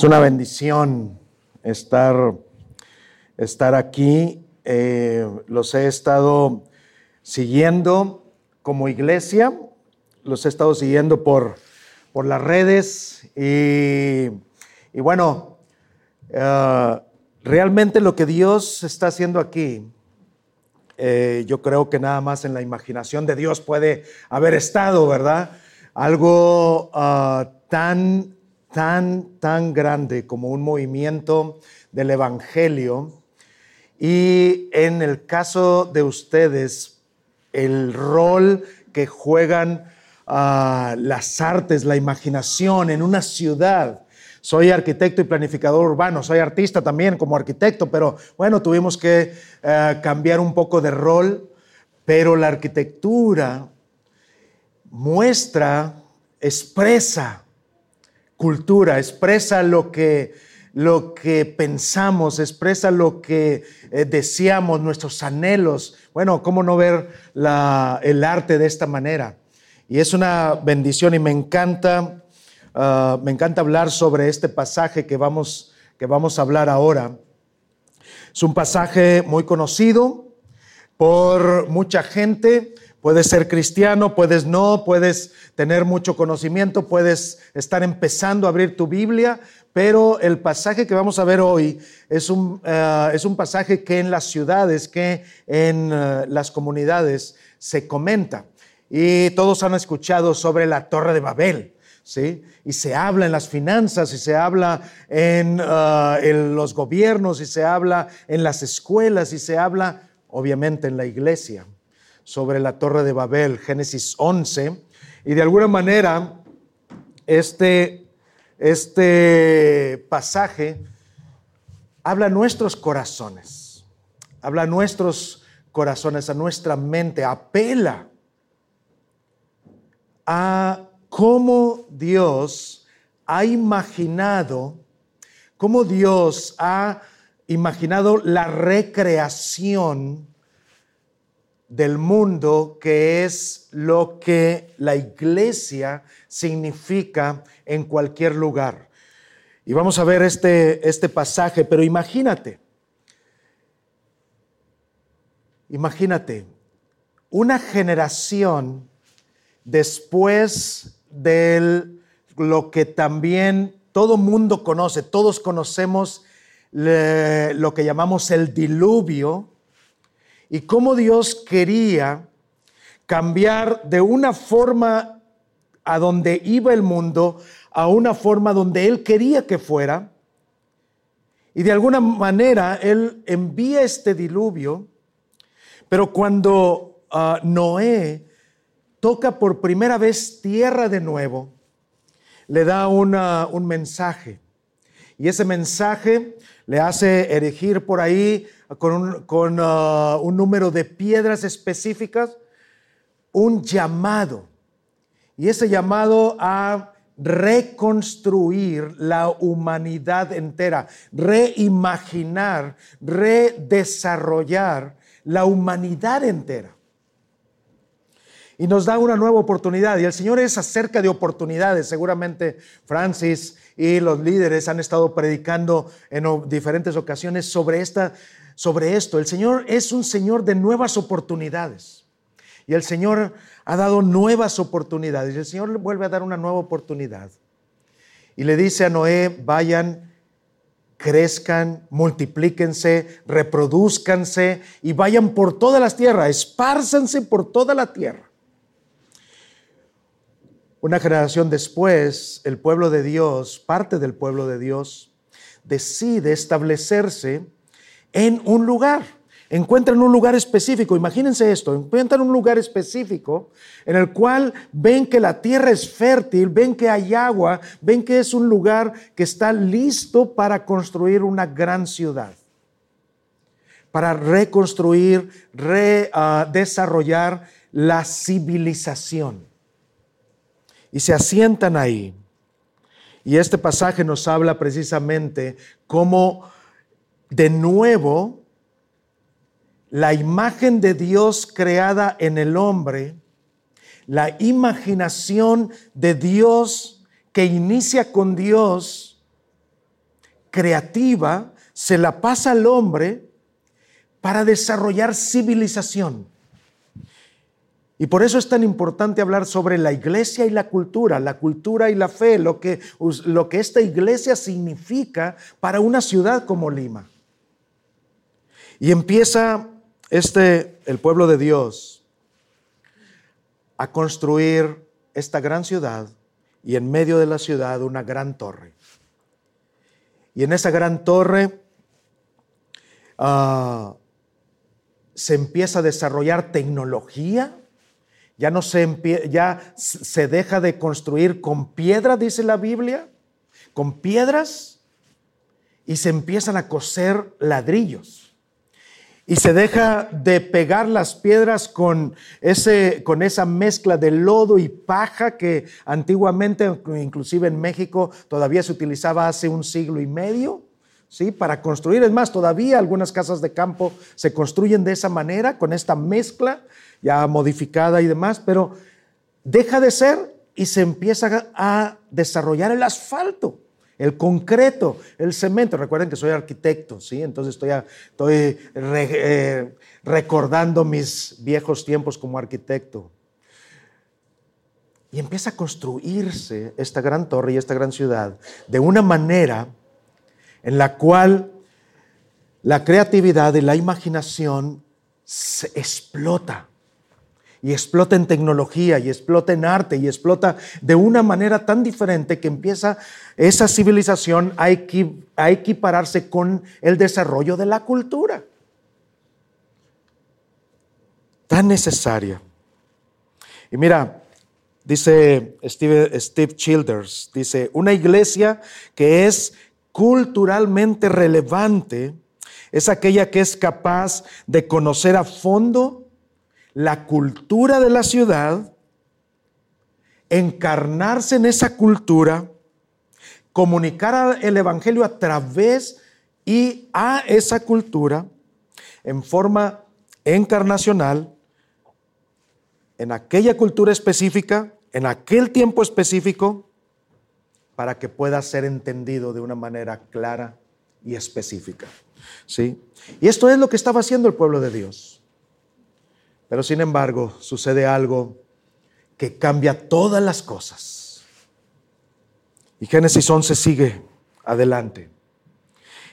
Es una bendición estar, estar aquí. Eh, los he estado siguiendo como iglesia, los he estado siguiendo por, por las redes y, bueno, eh, realmente lo que Dios está haciendo aquí, eh, yo creo que nada más en la imaginación de Dios puede haber estado, ¿verdad? Algo ah, tan tan, tan grande como un movimiento del Evangelio. Y en el caso de ustedes, el rol que juegan ah, las artes, la imaginación en una ciudad. Soy arquitecto y planificador urbano, soy artista también como arquitecto, pero bueno, tuvimos que eh, cambiar un poco de rol, pero la arquitectura muestra, expresa cultura, expresa lo que, lo que pensamos, expresa lo que eh, deseamos, nuestros anhelos. Bueno, ¿cómo no ver el arte de esta manera? Y es una bendición y me encanta, ah, me encanta hablar sobre este pasaje que vamos, que vamos a hablar ahora. Es un pasaje muy conocido por mucha gente, Puedes ser cristiano, puedes no, puedes tener mucho conocimiento, puedes estar empezando a abrir tu Biblia, pero el pasaje que vamos a ver hoy es un, eh, es un pasaje que en las ciudades, que en eh, las comunidades se comenta. Y todos han escuchado sobre la Torre de Babel. ¿Sí? Y se habla en las finanzas, y se habla en, eh, en los gobiernos, y se habla en las escuelas, y se habla obviamente en la iglesia sobre la torre de Babel, Génesis 11, y de alguna manera este, este pasaje habla a nuestros corazones, habla a nuestros corazones, a nuestra mente, apela a cómo Dios ha imaginado, cómo Dios ha imaginado la recreación del mundo, que es lo que la iglesia significa en cualquier lugar. Y vamos a ver este, este pasaje, pero imagínate, imagínate, una generación después de lo que también todo mundo conoce, todos conocemos lo que llamamos el diluvio, y cómo Dios quería cambiar de una forma a donde iba el mundo a una forma donde Él quería que fuera. Y de alguna manera Él envía este diluvio, pero cuando ah, Noé toca por primera vez tierra de nuevo, le da un mensaje. Y ese mensaje le hace erigir por ahí con, uh, un, número de piedras específicas, un llamado. Y ese llamado a reconstruir la humanidad entera, reimaginar, redesarrollar la humanidad entera. Y nos da una nueva oportunidad. Y el Señor es acerca de oportunidades. Seguramente Francis y los líderes han estado predicando en diferentes ocasiones sobre esta sobre esto. El Señor es un Señor de nuevas oportunidades. Y el Señor ha dado nuevas oportunidades. Y el Señor le vuelve a dar una nueva oportunidad. Y le dice a Noé, vayan, crezcan, multiplíquense, reproduzcanse y vayan por todas las tierras, espárzanse por toda la tierra. Una generación después, el pueblo de Dios, parte del pueblo de Dios, decide establecerse en un lugar. Encuentran un lugar específico, imagínense esto, encuentran un lugar específico en el cual ven que la tierra es fértil, ven que hay agua, ven que es un lugar que está listo para construir una gran ciudad, para reconstruir, redesarrollar la civilización. Y se asientan ahí. Y este pasaje nos habla precisamente cómo de nuevo la imagen de Dios creada en el hombre, la imaginación de Dios que inicia con Dios, creativa se la pasa al hombre para desarrollar civilización. Y por eso es tan importante hablar sobre la iglesia y la cultura, la cultura y la fe, lo que, lo que esta iglesia significa para una ciudad como Lima. Y empieza este, el pueblo de Dios, a construir esta gran ciudad y en medio de la ciudad una gran torre. Y en esa gran torre ah, se empieza a desarrollar tecnología ya no se, ya se deja de construir con piedra, dice la Biblia, con piedras, y se empiezan a coser ladrillos. Y se deja de pegar las piedras con, ese, con esa mezcla de lodo y paja que antiguamente, inclusive en México, todavía se utilizaba hace un siglo y medio. ¿Sí? Para construir, es más, todavía algunas casas de campo se construyen de esa manera, con esta mezcla ya modificada y demás, pero deja de ser y se empieza a desarrollar el asfalto, el concreto, el cemento. Recuerden que soy arquitecto, ¿sí? Entonces estoy, eh, recordando mis viejos tiempos como arquitecto. Y empieza a construirse esta gran torre y esta gran ciudad de una manera en la cual la creatividad y la imaginación se explota y explota en tecnología y explota en arte y explota de una manera tan diferente que empieza esa civilización a, equipararse con el desarrollo de la cultura. Tan necesaria. Y mira, dice Steve, Steve Childers, dice, una iglesia que es culturalmente relevante es aquella que es capaz de conocer a fondo la cultura de la ciudad, encarnarse en esa cultura, comunicar el Evangelio a través y a esa cultura en forma encarnacional, en aquella cultura específica, en aquel tiempo específico, para que pueda ser entendido de una manera clara y específica. ¿Sí? Y esto es lo que estaba haciendo el pueblo de Dios. Pero sin embargo, sucede algo que cambia todas las cosas. Y Génesis 11 sigue adelante.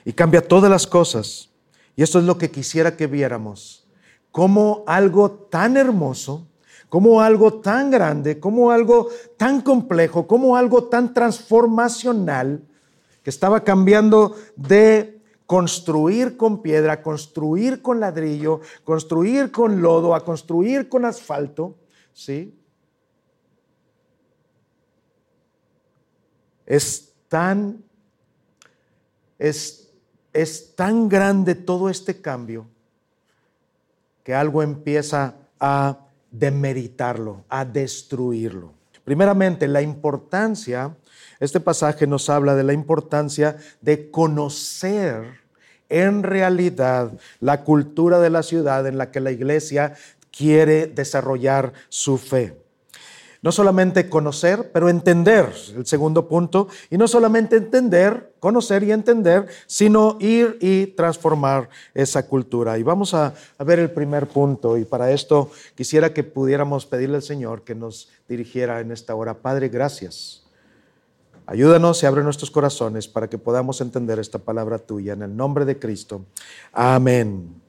Y cambia todas las cosas. Y esto es lo que quisiera que viéramos. Como algo tan hermoso, como algo tan grande, como algo tan complejo, como algo tan transformacional, que estaba cambiando de construir con piedra, construir con ladrillo, construir con lodo, a construir con asfalto, ¿sí? Es tan, es, es tan grande todo este cambio que algo empieza a demeritarlo, a destruirlo. Primeramente, la importancia este pasaje nos habla de la importancia de conocer en realidad la cultura de la ciudad en la que la iglesia quiere desarrollar su fe. No solamente conocer, pero entender, el segundo punto, y no solamente entender, conocer y entender, sino ir y transformar esa cultura. Y vamos a, a, ver el primer punto, y para esto quisiera que pudiéramos pedirle al Señor que nos dirigiera en esta hora. Padre, gracias Ayúdanos y abre nuestros corazones para que podamos entender esta palabra tuya en el nombre de Cristo. Amén.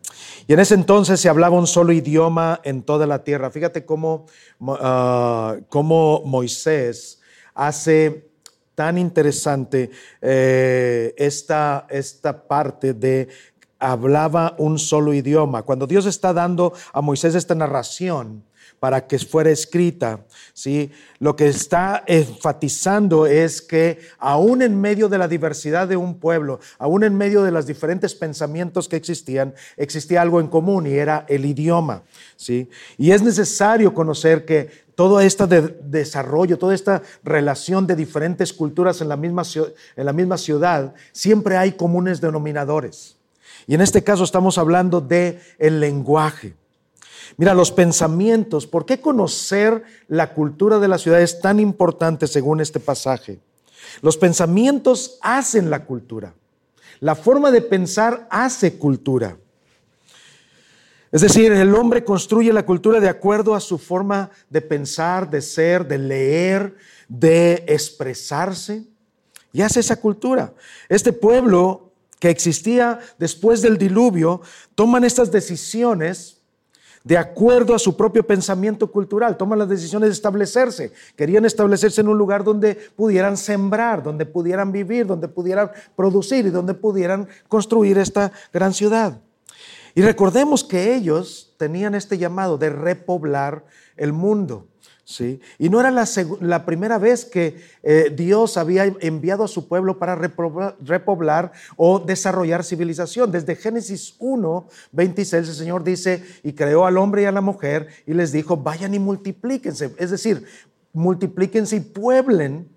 Y en ese entonces se hablaba un solo idioma en toda la tierra. Fíjate cómo, ah, cómo Moisés hace tan interesante eh, esta, esta parte de hablaba un solo idioma. Cuando Dios está dando a Moisés esta narración, para que fuera escrita. ¿sí? Lo que está enfatizando es que aún en medio de la diversidad de un pueblo, aún en medio de los diferentes pensamientos que existían, existía algo en común y era el idioma. ¿sí? Y es necesario conocer que todo este desarrollo, toda esta relación de diferentes culturas en la, misma, en la misma ciudad, siempre hay comunes denominadores. Y en este caso estamos hablando de el lenguaje. Mira, los pensamientos, ¿por qué conocer la cultura de la ciudad es tan importante según este pasaje? Los pensamientos hacen la cultura. La forma de pensar hace cultura. Es decir, el hombre construye la cultura de acuerdo a su forma de pensar, de ser, de leer, de expresarse. Y hace esa cultura. Este pueblo que existía después del diluvio toman estas decisiones de acuerdo a su propio pensamiento cultural, toman las decisiones de establecerse. Querían establecerse en un lugar donde pudieran sembrar, donde pudieran vivir, donde pudieran producir y donde pudieran construir esta gran ciudad. Y recordemos que ellos tenían este llamado de repoblar el mundo. ¿Sí? Y no era la, primera vez que eh, Dios había enviado a su pueblo para repoblar, o desarrollar civilización. Desde Génesis 1, 26, el Señor dice, y creó al hombre y a la mujer y les dijo, vayan y multiplíquense. Es decir, multiplíquense y pueblen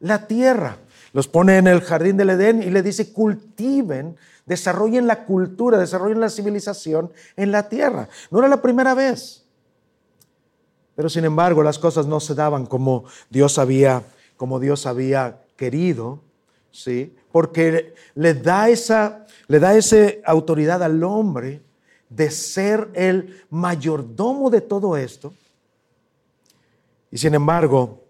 la tierra. Los pone en el jardín del Edén y le dice, cultiven desarrollen la cultura, desarrollen la civilización en la tierra. No era la primera vez. Pero sin embargo, las cosas no se daban como Dios había, como Dios había querido, ¿sí? Porque le da esa, le da autoridad al hombre de ser el mayordomo de todo esto. Y sin embargo,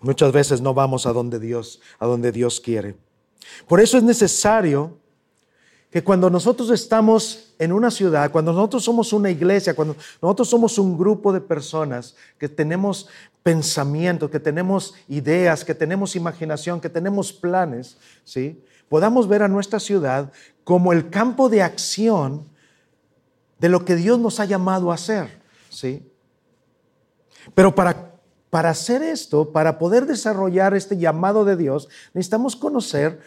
muchas veces no vamos a donde Dios, a donde Dios quiere. Por eso es necesario que cuando nosotros estamos en una ciudad, cuando nosotros somos una iglesia, cuando nosotros somos un grupo de personas que tenemos pensamientos, que tenemos ideas, que tenemos imaginación, que tenemos planes, ¿sí? podamos ver a nuestra ciudad como el campo de acción de lo que Dios nos ha llamado a hacer. ¿sí? Pero para, para hacer esto, para poder desarrollar este llamado de Dios, necesitamos conocer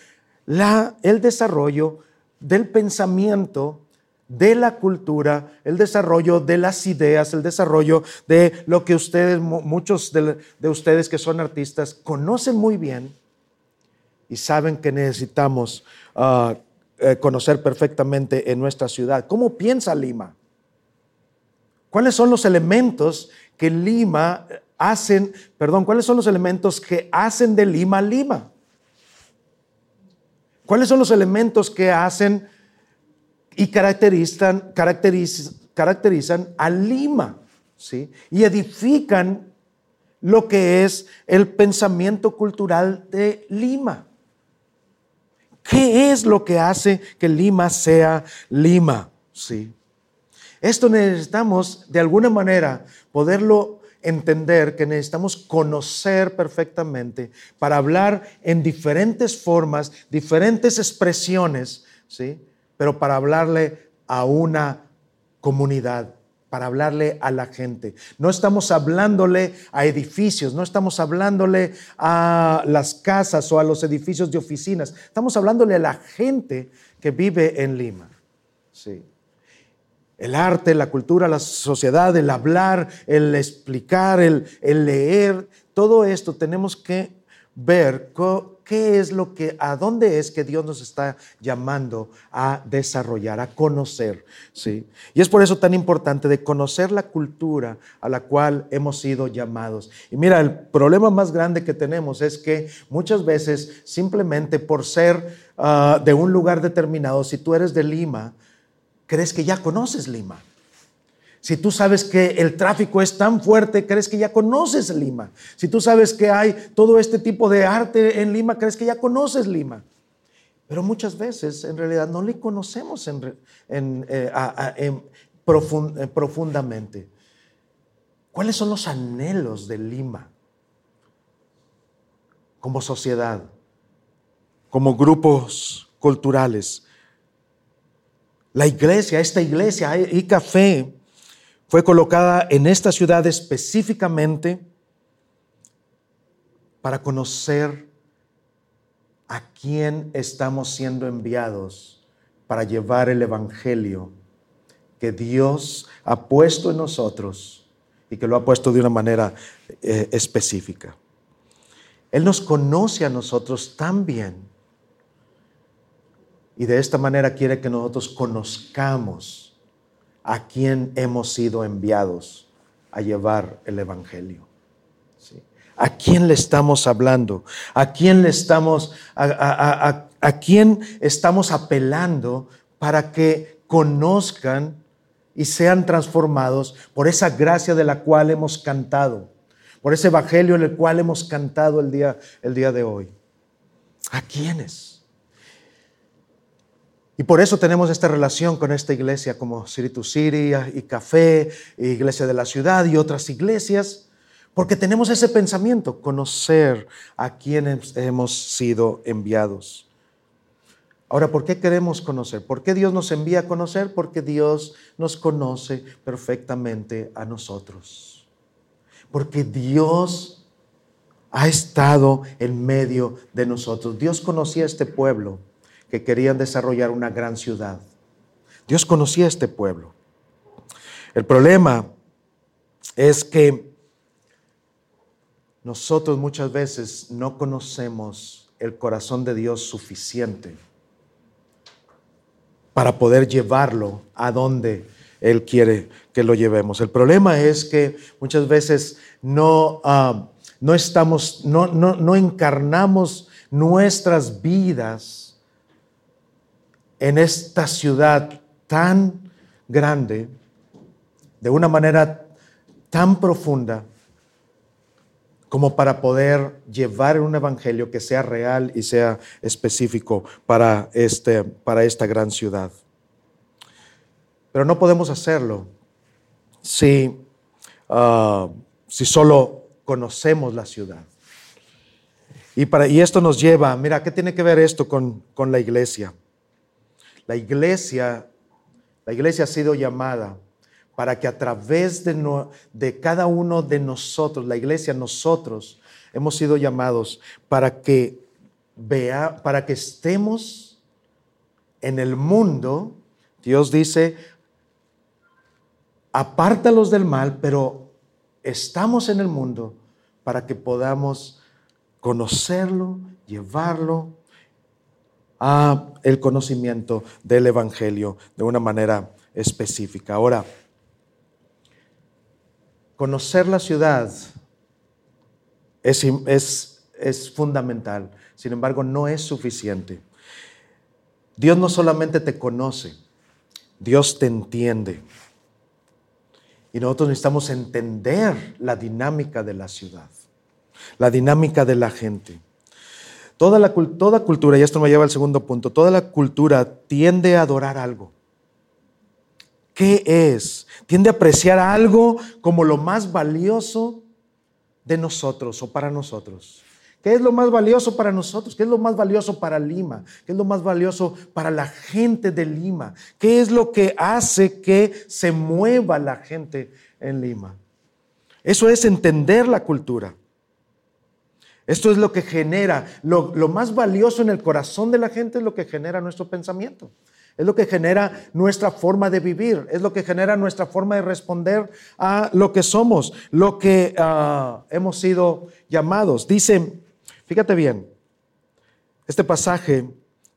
la, el desarrollo del pensamiento, de la cultura, el desarrollo de las ideas, el desarrollo de lo que ustedes, muchos de, ustedes que son artistas, conocen muy bien y saben que necesitamos ah, eh, conocer perfectamente en nuestra ciudad. ¿Cómo piensa Lima? ¿Cuáles son los elementos que Lima hacen, perdón, cuáles son los elementos que hacen de Lima Lima? ¿Cuáles son los elementos que hacen y caracterizan, caracterizan, a Lima? ¿sí? Y edifican lo que es el pensamiento cultural de Lima. ¿Qué es lo que hace que Lima sea Lima? ¿Sí? Esto necesitamos de alguna manera poderlo entender que necesitamos conocer perfectamente para hablar en diferentes formas, diferentes expresiones, ¿sí? Pero para hablarle a una comunidad, para hablarle a la gente. No estamos hablándole a edificios, no estamos hablándole a las casas o a los edificios de oficinas, estamos hablándole a la gente que vive en Lima. Sí. El arte, la cultura, la sociedad, el hablar, el explicar, el, leer, todo esto tenemos que ver qué es lo que, a dónde es que Dios nos está llamando a desarrollar, a conocer, ¿sí? Y es por eso tan importante de conocer la cultura a la cual hemos sido llamados. Y mira, el problema más grande que tenemos es que muchas veces simplemente por ser ah, de un lugar determinado, si tú eres de Lima, crees que ya conoces Lima. Si tú sabes que el tráfico es tan fuerte, crees que ya conoces Lima. Si tú sabes que hay todo este tipo de arte en Lima, crees que ya conoces Lima. Pero muchas veces en realidad no le conocemos en, eh, eh, profundamente. ¿Cuáles son los anhelos de Lima como sociedad, como grupos culturales? La iglesia, esta iglesia y café, fue colocada en esta ciudad específicamente para conocer a quién estamos siendo enviados para llevar el Evangelio que Dios ha puesto en nosotros y que lo ha puesto de una manera eh, específica. Él nos conoce a nosotros tan bien y de esta manera quiere que nosotros conozcamos a quién hemos sido enviados a llevar el Evangelio. ¿A quién le estamos hablando? ¿A quién le estamos, a, ¿A quién estamos apelando para que conozcan y sean transformados por esa gracia de la cual hemos cantado, por ese evangelio en el cual hemos cantado el día, el día de hoy? ¿A quiénes? Y por eso tenemos esta relación con esta iglesia como to City y Café, Iglesia de la Ciudad y otras iglesias, porque tenemos ese pensamiento, conocer a quienes hemos sido enviados. Ahora, ¿por qué queremos conocer? ¿Por qué Dios nos envía a conocer? Porque Dios nos conoce perfectamente a nosotros. Porque Dios ha estado en medio de nosotros. Dios conocía a este pueblo que querían desarrollar una gran ciudad. Dios conocía a este pueblo. El problema es que nosotros muchas veces no conocemos el corazón de Dios suficiente para poder llevarlo a donde Él quiere que lo llevemos. El problema es que muchas veces no, ah, no estamos, no, no, no encarnamos nuestras vidas en esta ciudad tan grande, de una manera tan profunda, como para poder llevar un evangelio que sea real y sea específico para, este, para esta gran ciudad. Pero no podemos hacerlo si, ah, si solo conocemos la ciudad. Y, para, y esto nos lleva, mira, ¿qué tiene que ver esto con, con la iglesia? La iglesia, la iglesia ha sido llamada para que a través de, de cada uno de nosotros, la iglesia, nosotros, hemos sido llamados para que vea, para que estemos en el mundo. Dios dice, apártalos del mal, pero estamos en el mundo para que podamos conocerlo, llevarlo a el conocimiento del evangelio de una manera específica. Ahora, conocer la ciudad es, es, fundamental, sin embargo no es suficiente. Dios no solamente te conoce, Dios te entiende. Y nosotros necesitamos entender la dinámica de la ciudad, la dinámica de la gente. Toda, la, toda cultura, y esto me lleva al segundo punto, toda la cultura tiende a adorar algo. ¿Qué es? Tiende a apreciar algo como lo más valioso de nosotros o para nosotros. ¿Qué es lo más valioso para nosotros? ¿Qué es lo más valioso para Lima? ¿Qué es lo más valioso para la gente de Lima? ¿Qué es lo que hace que se mueva la gente en Lima? Eso es entender la cultura. Esto es lo que genera, lo, más valioso en el corazón de la gente es lo que genera nuestro pensamiento. Es lo que genera nuestra forma de vivir, es lo que genera nuestra forma de responder a lo que somos, lo que ah, hemos sido llamados. Dice, fíjate bien, este pasaje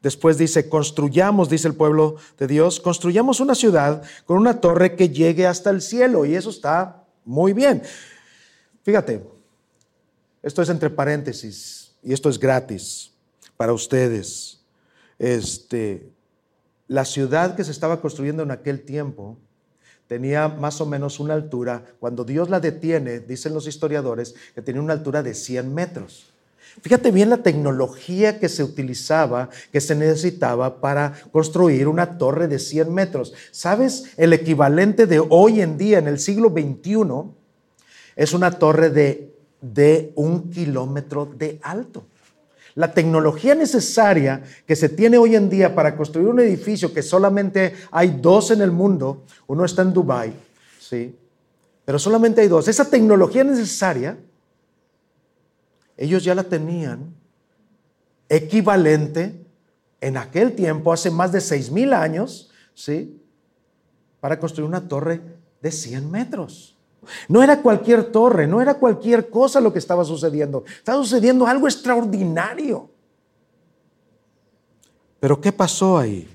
después dice, construyamos, dice el pueblo de Dios, construyamos una ciudad con una torre que llegue hasta el cielo y eso está muy bien. Fíjate, esto es entre paréntesis y esto es gratis para ustedes. Este, la ciudad que se estaba construyendo en aquel tiempo tenía más o menos una altura, cuando Dios la detiene, dicen los historiadores, que tenía una altura de 100 metros. Fíjate bien la tecnología que se utilizaba, que se necesitaba para construir una torre de 100 metros. ¿Sabes? El equivalente de hoy en día, en el siglo XXI, es una torre de, de un kilómetro de alto. La tecnología necesaria que se tiene hoy en día para construir un edificio que solamente hay dos en el mundo, uno está en Dubái, ¿sí? Pero solamente hay dos. Esa tecnología necesaria, ellos ya la tenían equivalente en aquel tiempo, hace más de seis mil años, ¿sí? Para construir una torre de 100 metros. No era cualquier torre, no era cualquier cosa lo que estaba sucediendo. Estaba sucediendo algo extraordinario. Pero ¿qué pasó ahí?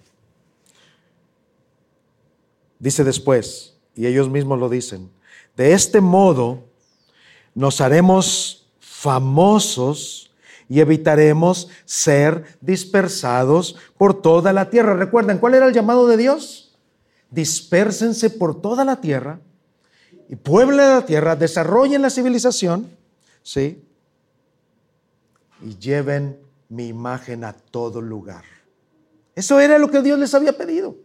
Dice después, y ellos mismos lo dicen, de este modo nos haremos famosos y evitaremos ser dispersados por toda la tierra. Recuerden, ¿cuál era el llamado de Dios? Dispérsense por toda la tierra y pueblen la tierra, desarrollen la civilización, ¿sí? Y lleven mi imagen a todo lugar. Eso era lo que Dios les había pedido.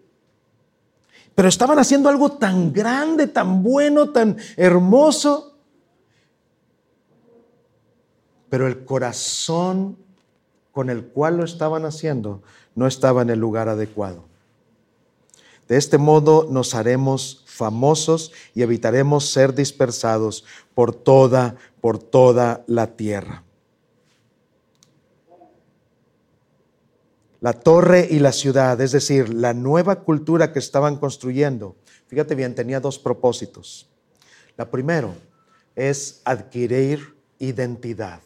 Pero estaban haciendo algo tan grande, tan bueno, tan hermoso. Pero el corazón con el cual lo estaban haciendo no estaba en el lugar adecuado. De este modo nos haremos famosos y evitaremos ser dispersados por toda, por toda la tierra. La torre y la ciudad, es decir, la nueva cultura que estaban construyendo, fíjate bien, tenía dos propósitos. La primero es adquirir identidad.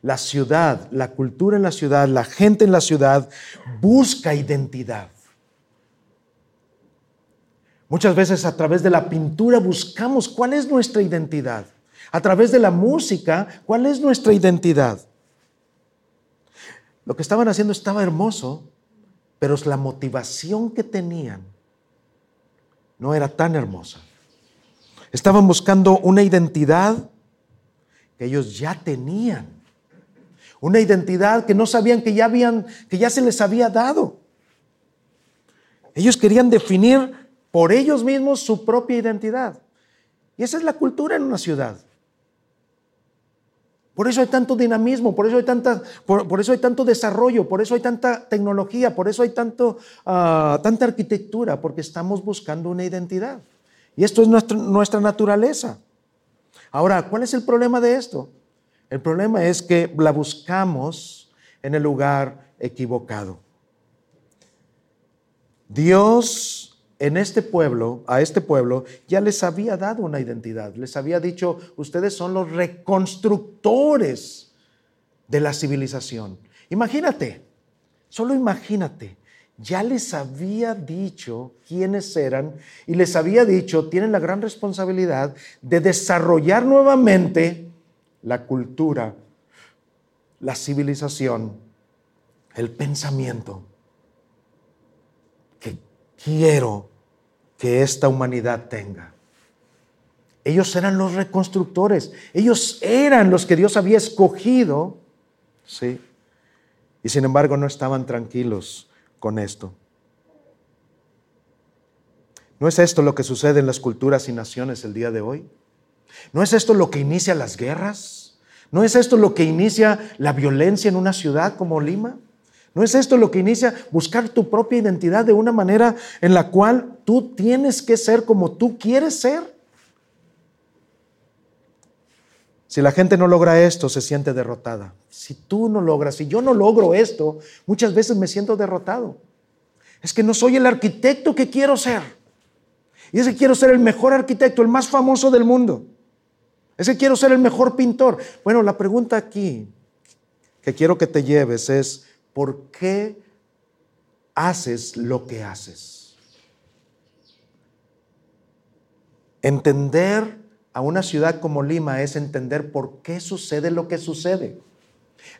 La ciudad, la cultura en la ciudad, la gente en la ciudad busca identidad. Muchas veces a través de la pintura buscamos cuál es nuestra identidad. A través de la música, cuál es nuestra identidad. Lo que estaban haciendo estaba hermoso, pero la motivación que tenían no era tan hermosa. Estaban buscando una identidad que ellos ya tenían. Una identidad que no sabían que ya habían que ya se les había dado. Ellos querían definir por ellos mismos su propia identidad. Y esa es la cultura en una ciudad. Por eso hay tanto dinamismo, por eso hay, tanta, por, eso hay tanto desarrollo, por eso hay tanta tecnología, por eso hay tanto, ah, tanta arquitectura, porque estamos buscando una identidad. Y esto es nuestra naturaleza. Ahora, ¿cuál es el problema de esto? El problema es que la buscamos en el lugar equivocado. Dios en este pueblo, a este pueblo, ya les había dado una identidad. Les había dicho, ustedes son los reconstructores de la civilización. Imagínate, solo imagínate, ya les había dicho quiénes eran y les había dicho, tienen la gran responsabilidad de desarrollar nuevamente la cultura, la civilización, el pensamiento quiero que esta humanidad tenga. Ellos eran los reconstructores, ellos eran los que Dios había escogido, ¿sí? Y sin embargo no estaban tranquilos con esto. ¿No es esto lo que sucede en las culturas y naciones el día de hoy? ¿No es esto lo que inicia las guerras? ¿No es esto lo que inicia la violencia en una ciudad como Lima? ¿No es esto lo que inicia buscar tu propia identidad de una manera en la cual tú tienes que ser como tú quieres ser? Si la gente no logra esto, se siente derrotada. Si tú no logras, si yo no logro esto, muchas veces me siento derrotado. Es que no soy el arquitecto que quiero ser. Y es que quiero ser el mejor arquitecto, el más famoso del mundo. Es que quiero ser el mejor pintor. Bueno, la pregunta aquí que quiero que te lleves es, ¿por qué haces lo que haces? Entender a una ciudad como Lima es entender por qué sucede lo que sucede.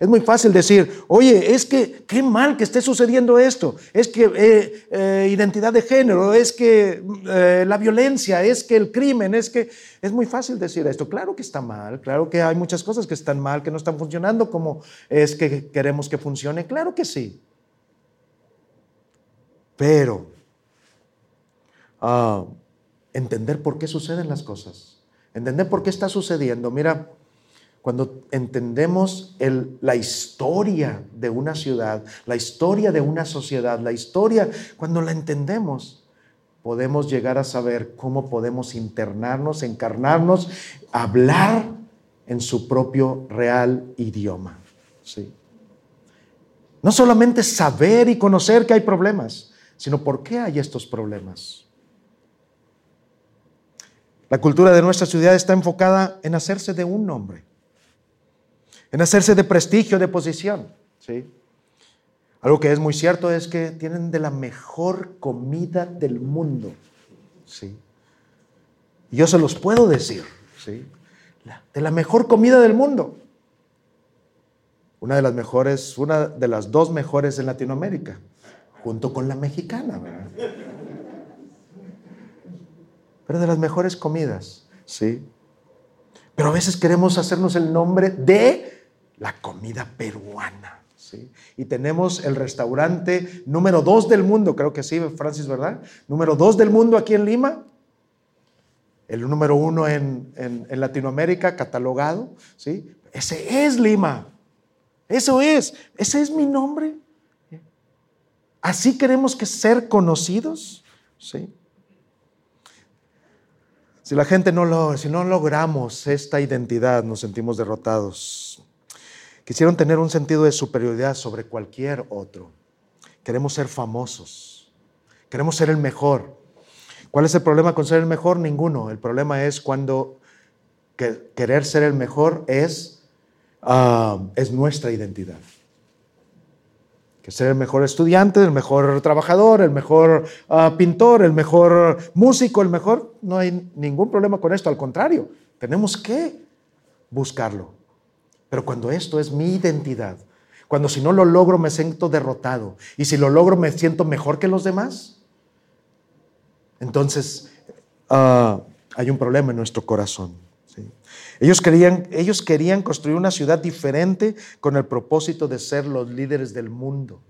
Es muy fácil decir, oye, es que qué mal que esté sucediendo esto, es que eh, eh, identidad de género, es que eh, la violencia, es que el crimen, es que es muy fácil decir esto. Claro que está mal, claro que hay muchas cosas que están mal, que no están funcionando como es que queremos que funcione, claro que sí. Pero ah, entender por qué suceden las cosas, entender por qué está sucediendo. Mira, cuando entendemos la historia de una ciudad, la historia de una sociedad, la historia, cuando la entendemos, podemos llegar a saber cómo podemos internarnos, encarnarnos, hablar en su propio real idioma. No solamente saber y conocer que hay problemas, sino por qué hay estos problemas. La cultura de nuestra ciudad está enfocada en hacerse de un nombre en hacerse de prestigio, de posición. ¿sí? Algo que es muy cierto es que tienen de la mejor comida del mundo. ¿sí? yo se los puedo decir. ¿sí? de la mejor comida del mundo. una de las mejores, una de las dos mejores en Latinoamérica, junto con la mexicana, ¿verdad? Pero de las mejores comidas, ¿sí? Pero a veces queremos hacernos el nombre de la comida peruana. ¿sí? Y tenemos el restaurante número dos del mundo, creo que sí, Francis, ¿verdad? Número dos del mundo aquí en Lima. El número uno en, en Latinoamérica, catalogado. ¿sí? Ese es Lima. Eso es. Ese es mi nombre. Así queremos que ser conocidos. ¿sí? Si la gente no lo, si no logramos esta identidad, nos sentimos derrotados. Quisieron tener un sentido de superioridad sobre cualquier otro. Queremos ser famosos. Queremos ser el mejor. ¿Cuál es el problema con ser el mejor? Ninguno. El problema es cuando querer ser el mejor es, ah, es nuestra identidad. Que ser el mejor estudiante, el mejor trabajador, el mejor ah, pintor, el mejor músico, el mejor. No hay ningún problema con esto. Al contrario, tenemos que buscarlo. Pero cuando esto es mi identidad, cuando si no lo logro me siento derrotado y si lo logro me siento mejor que los demás, entonces ah, hay un problema en nuestro corazón. Ellos, querían, ellos querían construir una ciudad diferente con el propósito de ser los líderes del mundo.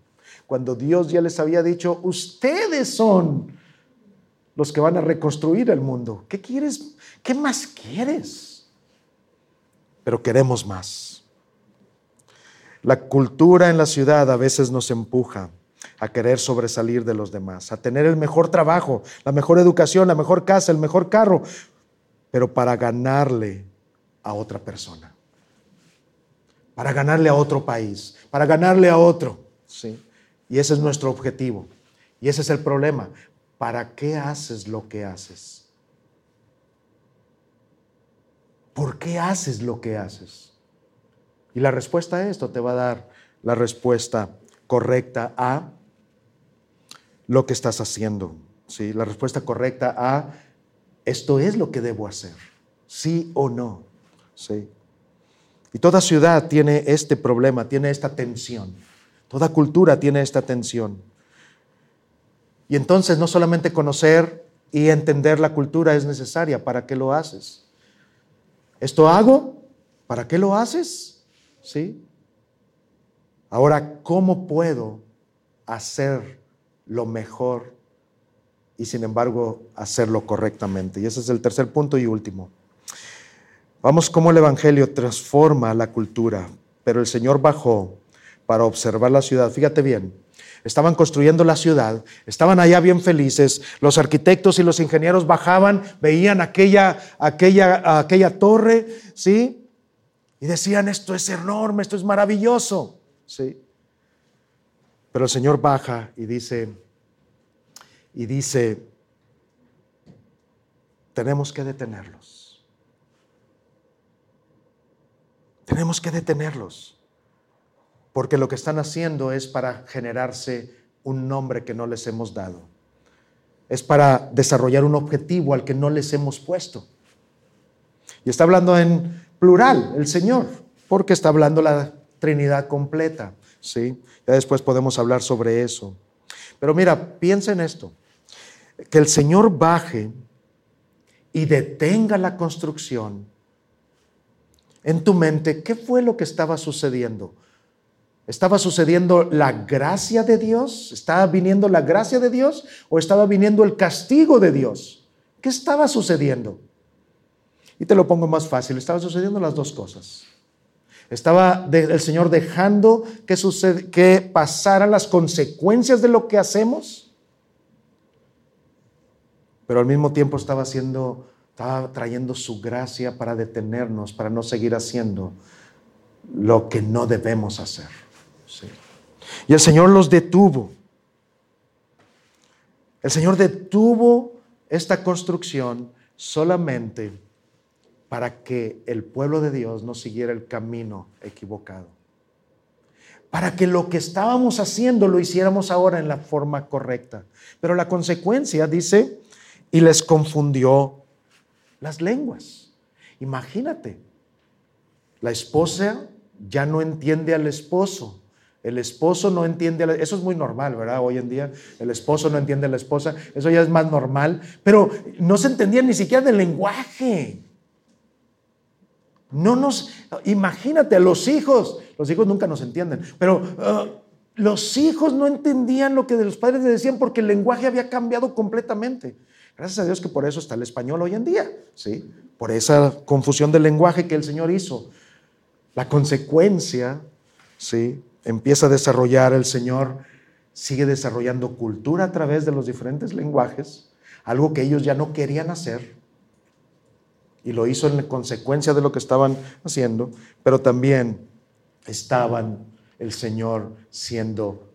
Cuando Dios ya les había dicho, ustedes son los que van a reconstruir el mundo. ¿Qué quieres? ¿Qué más quieres? Pero queremos más. La cultura en la ciudad a veces nos empuja a querer sobresalir de los demás, a tener el mejor trabajo, la mejor educación, la mejor casa, el mejor carro, pero para ganarle a otra persona, para ganarle a otro país, para ganarle a otro. ¿sí? Y ese es nuestro objetivo. Y ese es el problema. ¿Para qué haces lo que haces? ¿Por qué haces lo que haces? Y la respuesta a esto te va a dar la respuesta correcta a lo que estás haciendo. ¿sí? La respuesta correcta a esto es lo que debo hacer, sí o no. ¿sí? Y toda ciudad tiene este problema, tiene esta tensión. Toda cultura tiene esta tensión. Y entonces no solamente conocer y entender la cultura es necesaria, ¿para qué lo haces? ¿Esto hago? ¿Para qué lo haces? ¿Sí? Ahora, ¿cómo puedo hacer lo mejor y sin embargo hacerlo correctamente? Y ese es el tercer punto y último. Vamos cómo el Evangelio transforma la cultura, pero el Señor bajó para observar la ciudad. Fíjate bien, estaban construyendo la ciudad, estaban allá bien felices, los arquitectos y los ingenieros bajaban, veían aquella, aquella, aquella torre, ¿sí? Y decían, esto es enorme, esto es maravilloso. Sí. Pero el Señor baja y dice, y dice, tenemos que detenerlos. Tenemos que detenerlos. Porque lo que están haciendo es para generarse un nombre que no les hemos dado. Es para desarrollar un objetivo al que no les hemos puesto. Y está hablando en plural, el Señor, porque está hablando la Trinidad completa, ¿sí? Ya después podemos hablar sobre eso. Pero mira, piensa en esto, que el Señor baje y detenga la construcción. En tu mente, ¿qué fue lo que estaba sucediendo? ¿Estaba sucediendo la gracia de Dios? ¿Estaba viniendo la gracia de Dios o estaba viniendo el castigo de Dios? ¿Qué estaba sucediendo? Y te lo pongo más fácil, estaban sucediendo las dos cosas. Estaba el Señor dejando que, sucede, que pasaran las consecuencias de lo que hacemos, pero al mismo tiempo estaba haciendo, estaba trayendo su gracia para detenernos, para no seguir haciendo lo que no debemos hacer. Y el Señor los detuvo. El Señor detuvo esta construcción solamente para que el pueblo de Dios no siguiera el camino equivocado. Para que lo que estábamos haciendo lo hiciéramos ahora en la forma correcta. Pero la consecuencia dice, y les confundió las lenguas. Imagínate, la esposa ya no entiende al esposo. El esposo no entiende, a la, eso es muy normal, ¿verdad? Hoy en día el esposo no entiende a la esposa, eso ya es más normal, pero no se entendía ni siquiera del lenguaje. No nos, imagínate, a los hijos, los hijos nunca nos entienden, pero uh, los hijos no entendían lo que de los padres les decían porque el lenguaje había cambiado completamente. Gracias a Dios que por eso está el español hoy en día, ¿sí? Por esa confusión del lenguaje que el Señor hizo. La consecuencia, ¿sí? Empieza a desarrollar el Señor, sigue desarrollando cultura a través de los diferentes lenguajes, algo que ellos ya no querían hacer, y lo hizo en consecuencia de lo que estaban haciendo, pero también estaban el Señor siendo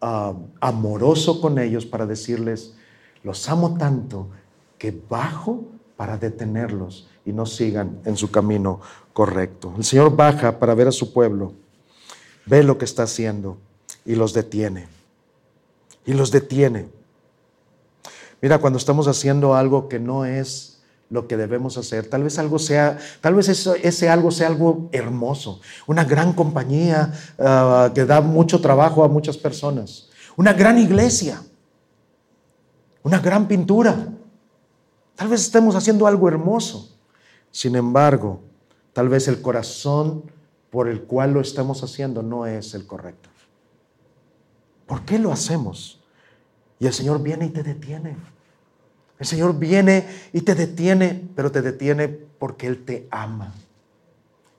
ah, amoroso con ellos para decirles, los amo tanto que bajo para detenerlos y no sigan en su camino correcto. El Señor baja para ver a su pueblo, ve lo que está haciendo y los detiene. Y los detiene. Mira, cuando estamos haciendo algo que no es lo que debemos hacer. Tal vez algo sea, tal vez ese algo sea algo hermoso, una gran compañía ah, que da mucho trabajo a muchas personas, una gran iglesia, una gran pintura. Tal vez estemos haciendo algo hermoso. Sin embargo, tal vez el corazón por el cual lo estamos haciendo no es el correcto. ¿Por qué lo hacemos? Y el Señor viene y te detiene. El Señor viene y te detiene, pero te detiene porque Él te ama.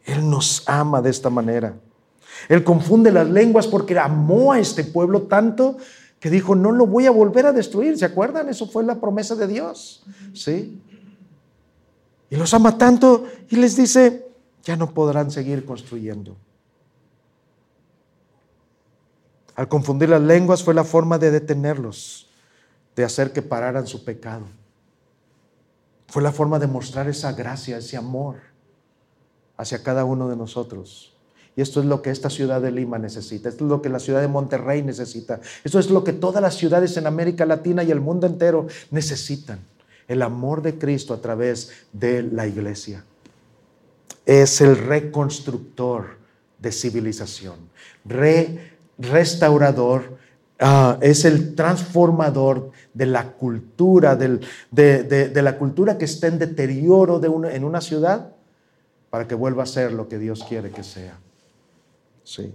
Él nos ama de esta manera. Él confunde las lenguas porque amó a este pueblo tanto que dijo, no lo voy a volver a destruir. ¿Se acuerdan? Eso fue la promesa de Dios. ¿Sí? Y los ama tanto y les dice, ya no podrán seguir construyendo. Al confundir las lenguas fue la forma de detenerlos de hacer que pararan su pecado. Fue la forma de mostrar esa gracia, ese amor hacia cada uno de nosotros. Y esto es lo que esta ciudad de Lima necesita, esto es lo que la ciudad de Monterrey necesita, esto es lo que todas las ciudades en América Latina y el mundo entero necesitan, el amor de Cristo a través de la iglesia. Es el reconstructor de civilización, re, restaurador Ah, es el transformador de la cultura, de, la cultura que está en deterioro de en una ciudad para que vuelva a ser lo que Dios quiere que sea. Sí.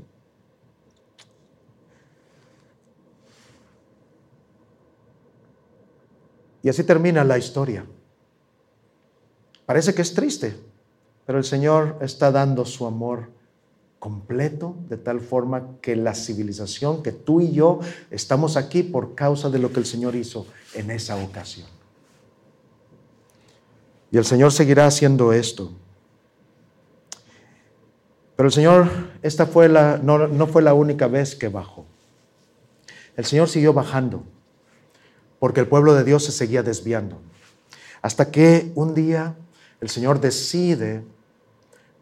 Y así termina la historia. Parece que es triste, pero el Señor está dando su amor completo, de tal forma que la civilización, que tú y yo estamos aquí por causa de lo que el Señor hizo en esa ocasión. Y el Señor seguirá haciendo esto. Pero el Señor, esta fue la, no, no fue la única vez que bajó. El Señor siguió bajando porque el pueblo de Dios se seguía desviando. Hasta que un día el Señor decide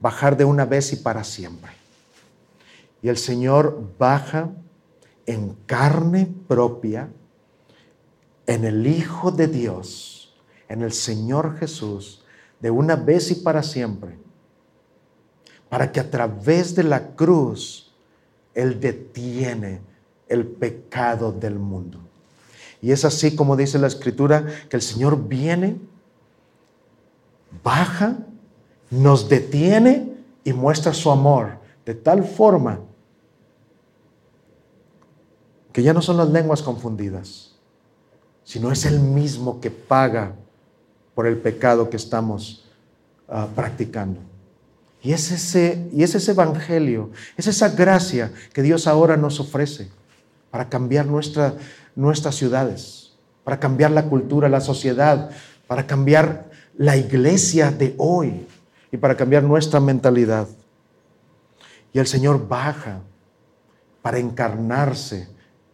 bajar de una vez y para siempre. Y el Señor baja en carne propia, en el Hijo de Dios, en el Señor Jesús, de una vez y para siempre, para que a través de la cruz Él detiene el pecado del mundo. Y es así como dice la Escritura, que el Señor viene, baja, nos detiene y muestra su amor de tal forma que ya no son las lenguas confundidas, sino es el mismo que paga por el pecado que estamos ah, practicando. Y es, ese, y es ese evangelio, es esa gracia que Dios ahora nos ofrece para cambiar nuestra, nuestras ciudades, para cambiar la cultura, la sociedad, para cambiar la iglesia de hoy y para cambiar nuestra mentalidad. Y el Señor baja para encarnarse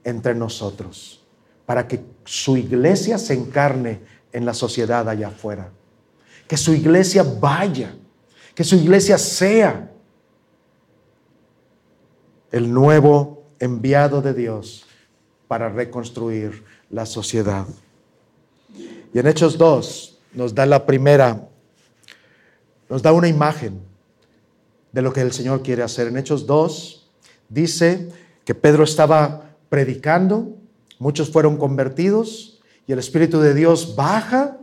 entre nosotros, para que su iglesia se encarne en la sociedad allá afuera. Que su iglesia vaya, que su iglesia sea el nuevo enviado de Dios para reconstruir la sociedad. Y en Hechos 2 nos da la primera, nos da una imagen de lo que el Señor quiere hacer. En Hechos 2 dice que Pedro estaba predicando, muchos fueron convertidos y el Espíritu de Dios baja.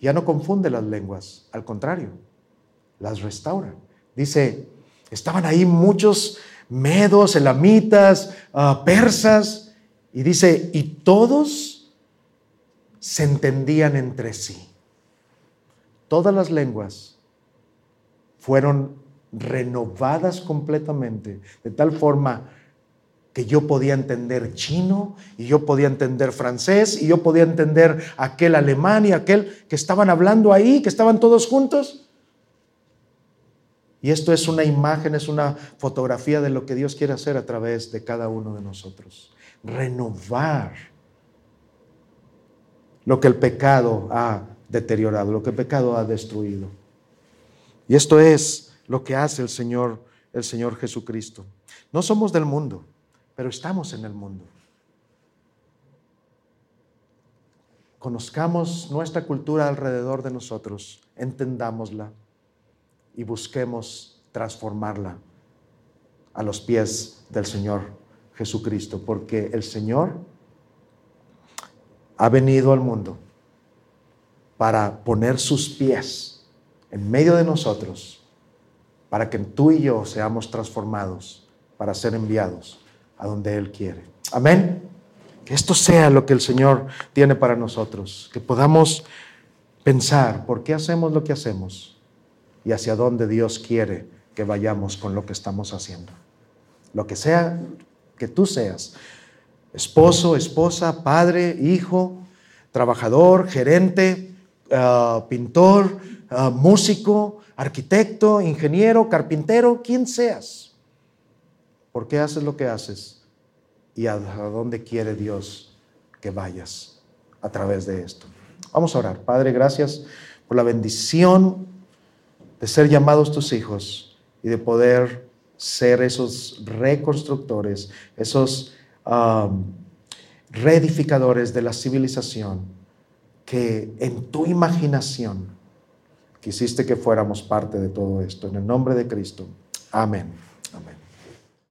Ya no confunde las lenguas, al contrario, las restaura. Dice, estaban ahí muchos medos, elamitas, ah, persas, y dice, y todos se entendían entre sí. Todas las lenguas fueron renovadas completamente, de tal forma que yo podía entender chino y yo podía entender francés y yo podía entender aquel alemán y aquel que estaban hablando ahí, que estaban todos juntos. Y esto es una imagen, es una fotografía de lo que Dios quiere hacer a través de cada uno de nosotros. Renovar lo que el pecado ha deteriorado, lo que el pecado ha destruido. Y esto es lo que hace el Señor, el Señor Jesucristo. No somos del mundo, pero estamos en el mundo. Conozcamos nuestra cultura alrededor de nosotros, entendámosla y busquemos transformarla a los pies del Señor Jesucristo, porque el Señor ha venido al mundo para poner sus pies en medio de nosotros, para que tú y yo seamos transformados, para ser enviados a donde Él quiere. Amén. Que esto sea lo que el Señor tiene para nosotros, que podamos pensar por qué hacemos lo que hacemos y hacia dónde Dios quiere que vayamos con lo que estamos haciendo. Lo que sea que tú seas, esposo, esposa, padre, hijo, trabajador, gerente, ah, pintor, ah, músico, arquitecto, ingeniero, carpintero, quien seas. ¿Por qué haces lo que haces? ¿Y a dónde quiere Dios que vayas a través de esto? Vamos a orar. Padre, gracias por la bendición de ser llamados tus hijos y de poder ser esos reconstructores, esos um, reedificadores de la civilización que en tu imaginación quisiste que fuéramos parte de todo esto. En el nombre de Cristo. Amén.